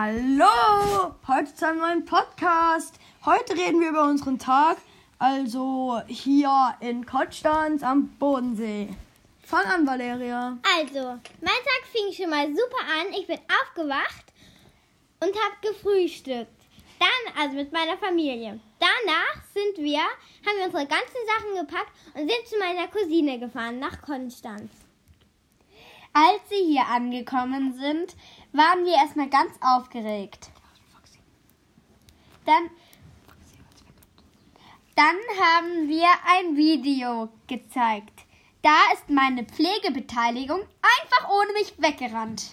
Hallo, heute zu einem neuen Podcast. Heute reden wir über unseren Tag, also hier in Konstanz am Bodensee. Fang an, Valeria. Also, mein Tag fing schon mal super an. Ich bin aufgewacht und habe gefrühstückt. Dann, also mit meiner Familie. Danach sind wir, haben wir unsere ganzen Sachen gepackt und sind zu meiner Cousine gefahren nach Konstanz. Als sie hier angekommen sind, waren wir erstmal ganz aufgeregt. Dann, dann haben wir ein Video gezeigt. Da ist meine Pflegebeteiligung einfach ohne mich weggerannt.